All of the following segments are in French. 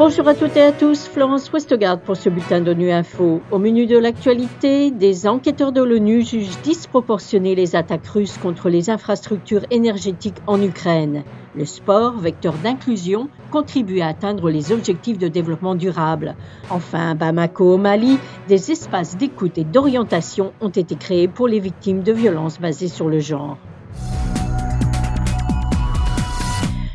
Bonjour à toutes et à tous, Florence Westgard pour ce bulletin d'ONU Info. Au menu de l'actualité, des enquêteurs de l'ONU jugent disproportionnées les attaques russes contre les infrastructures énergétiques en Ukraine. Le sport, vecteur d'inclusion, contribue à atteindre les objectifs de développement durable. Enfin, à Bamako au Mali, des espaces d'écoute et d'orientation ont été créés pour les victimes de violences basées sur le genre.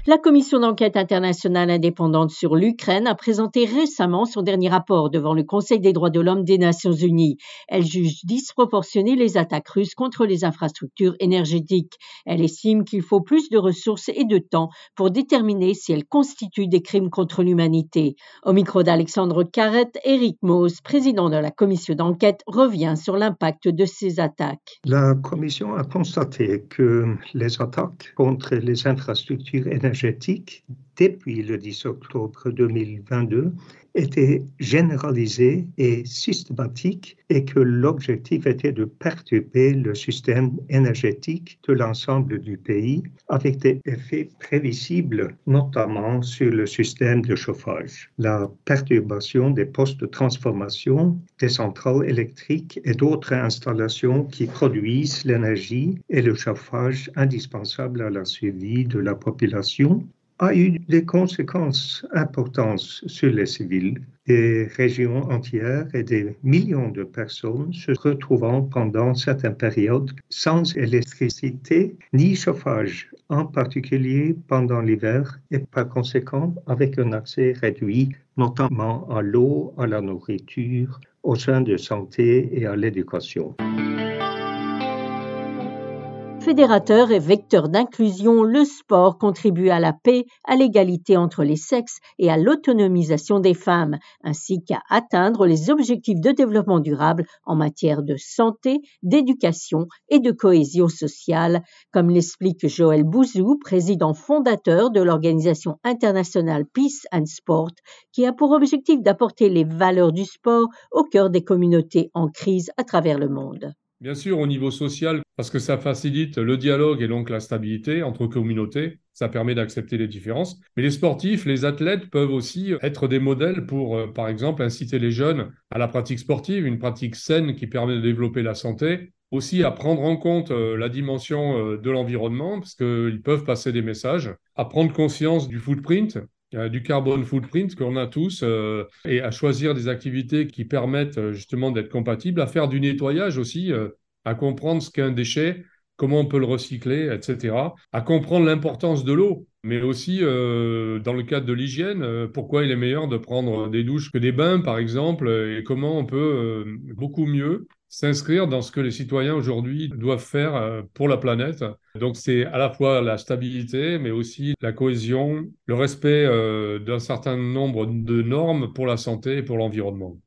La commission d'enquête internationale indépendante sur l'Ukraine a présenté récemment son dernier rapport devant le Conseil des droits de l'homme des Nations unies. Elle juge disproportionnées les attaques russes contre les infrastructures énergétiques. Elle estime qu'il faut plus de ressources et de temps pour déterminer si elles constituent des crimes contre l'humanité. Au micro d'Alexandre Carrette, Eric Mose, président de la commission d'enquête, revient sur l'impact de ces attaques. La commission a constaté que les attaques contre les infrastructures énergétiques depuis le 10 octobre 2022 était généralisée et systématique et que l'objectif était de perturber le système énergétique de l'ensemble du pays avec des effets prévisibles, notamment sur le système de chauffage. La perturbation des postes de transformation, des centrales électriques et d'autres installations qui produisent l'énergie et le chauffage indispensables à la survie de la population a eu des conséquences importantes sur les civils. Des régions entières et des millions de personnes se retrouvant pendant certaines périodes sans électricité ni chauffage, en particulier pendant l'hiver et par conséquent avec un accès réduit, notamment à l'eau, à la nourriture, aux soins de santé et à l'éducation. Fédérateur et vecteur d'inclusion, le sport contribue à la paix, à l'égalité entre les sexes et à l'autonomisation des femmes, ainsi qu'à atteindre les objectifs de développement durable en matière de santé, d'éducation et de cohésion sociale, comme l'explique Joël Bouzou, président fondateur de l'organisation internationale Peace and Sport, qui a pour objectif d'apporter les valeurs du sport au cœur des communautés en crise à travers le monde. Bien sûr, au niveau social, parce que ça facilite le dialogue et donc la stabilité entre communautés, ça permet d'accepter les différences. Mais les sportifs, les athlètes peuvent aussi être des modèles pour, euh, par exemple, inciter les jeunes à la pratique sportive, une pratique saine qui permet de développer la santé, aussi à prendre en compte euh, la dimension euh, de l'environnement, parce qu'ils peuvent passer des messages, à prendre conscience du footprint, du carbone footprint qu'on a tous euh, et à choisir des activités qui permettent euh, justement d'être compatibles, à faire du nettoyage aussi, euh, à comprendre ce qu'est un déchet, comment on peut le recycler, etc. À comprendre l'importance de l'eau, mais aussi dans le cadre de l'hygiène, pourquoi il est meilleur de prendre des douches que des bains, par exemple, et comment on peut beaucoup mieux s'inscrire dans ce que les citoyens aujourd'hui doivent faire euh, pour la planète. Donc c'est à la fois la stabilité, mais aussi la cohésion, le respect euh, d'un certain nombre de normes pour la santé et pour l'environnement.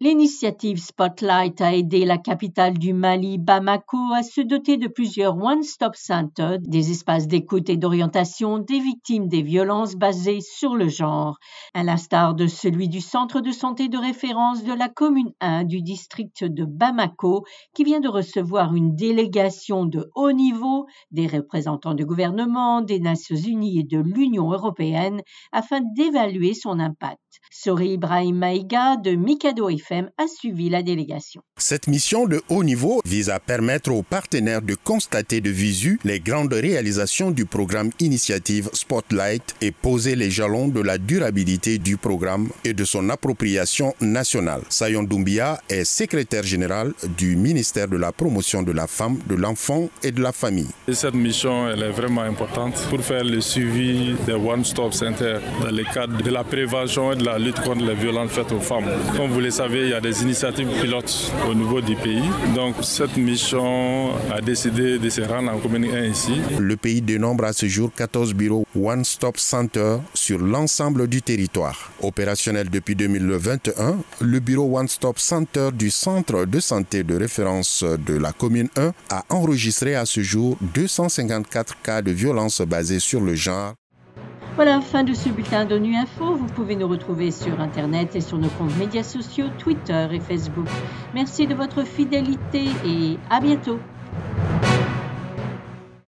L'initiative Spotlight a aidé la capitale du Mali, Bamako, à se doter de plusieurs One-Stop Centers, des espaces d'écoute et d'orientation des victimes des violences basées sur le genre, à l'instar de celui du centre de santé de référence de la commune 1 du district de Bamako, qui vient de recevoir une délégation de haut niveau des représentants du gouvernement, des Nations Unies et de l'Union européenne afin d'évaluer son impact. Sori Ibrahim Maïga de Mikado A suivi la délégation. Cette mission de haut niveau vise à permettre aux partenaires de constater de visu les grandes réalisations du programme Initiative Spotlight et poser les jalons de la durabilité du programme et de son appropriation nationale. Sayon Doumbia est secrétaire général du ministère de la promotion de la femme, de l'enfant et de la famille. Cette mission elle est vraiment importante pour faire le suivi des One Stop Center dans le cadre de la prévention et de la lutte contre les violences faites aux femmes. Comme vous le savez, il y a des initiatives pilotes au niveau du pays. Donc cette mission a décidé de se rendre en commune 1 ici. Le pays dénombre à ce jour 14 bureaux One Stop Center sur l'ensemble du territoire. Opérationnel depuis 2021, le bureau One Stop Center du centre de santé de référence de la commune 1 a enregistré à ce jour 254 cas de violence basés sur le genre voilà, fin de ce bulletin d'ONU Info. Vous pouvez nous retrouver sur Internet et sur nos comptes médias sociaux, Twitter et Facebook. Merci de votre fidélité et à bientôt.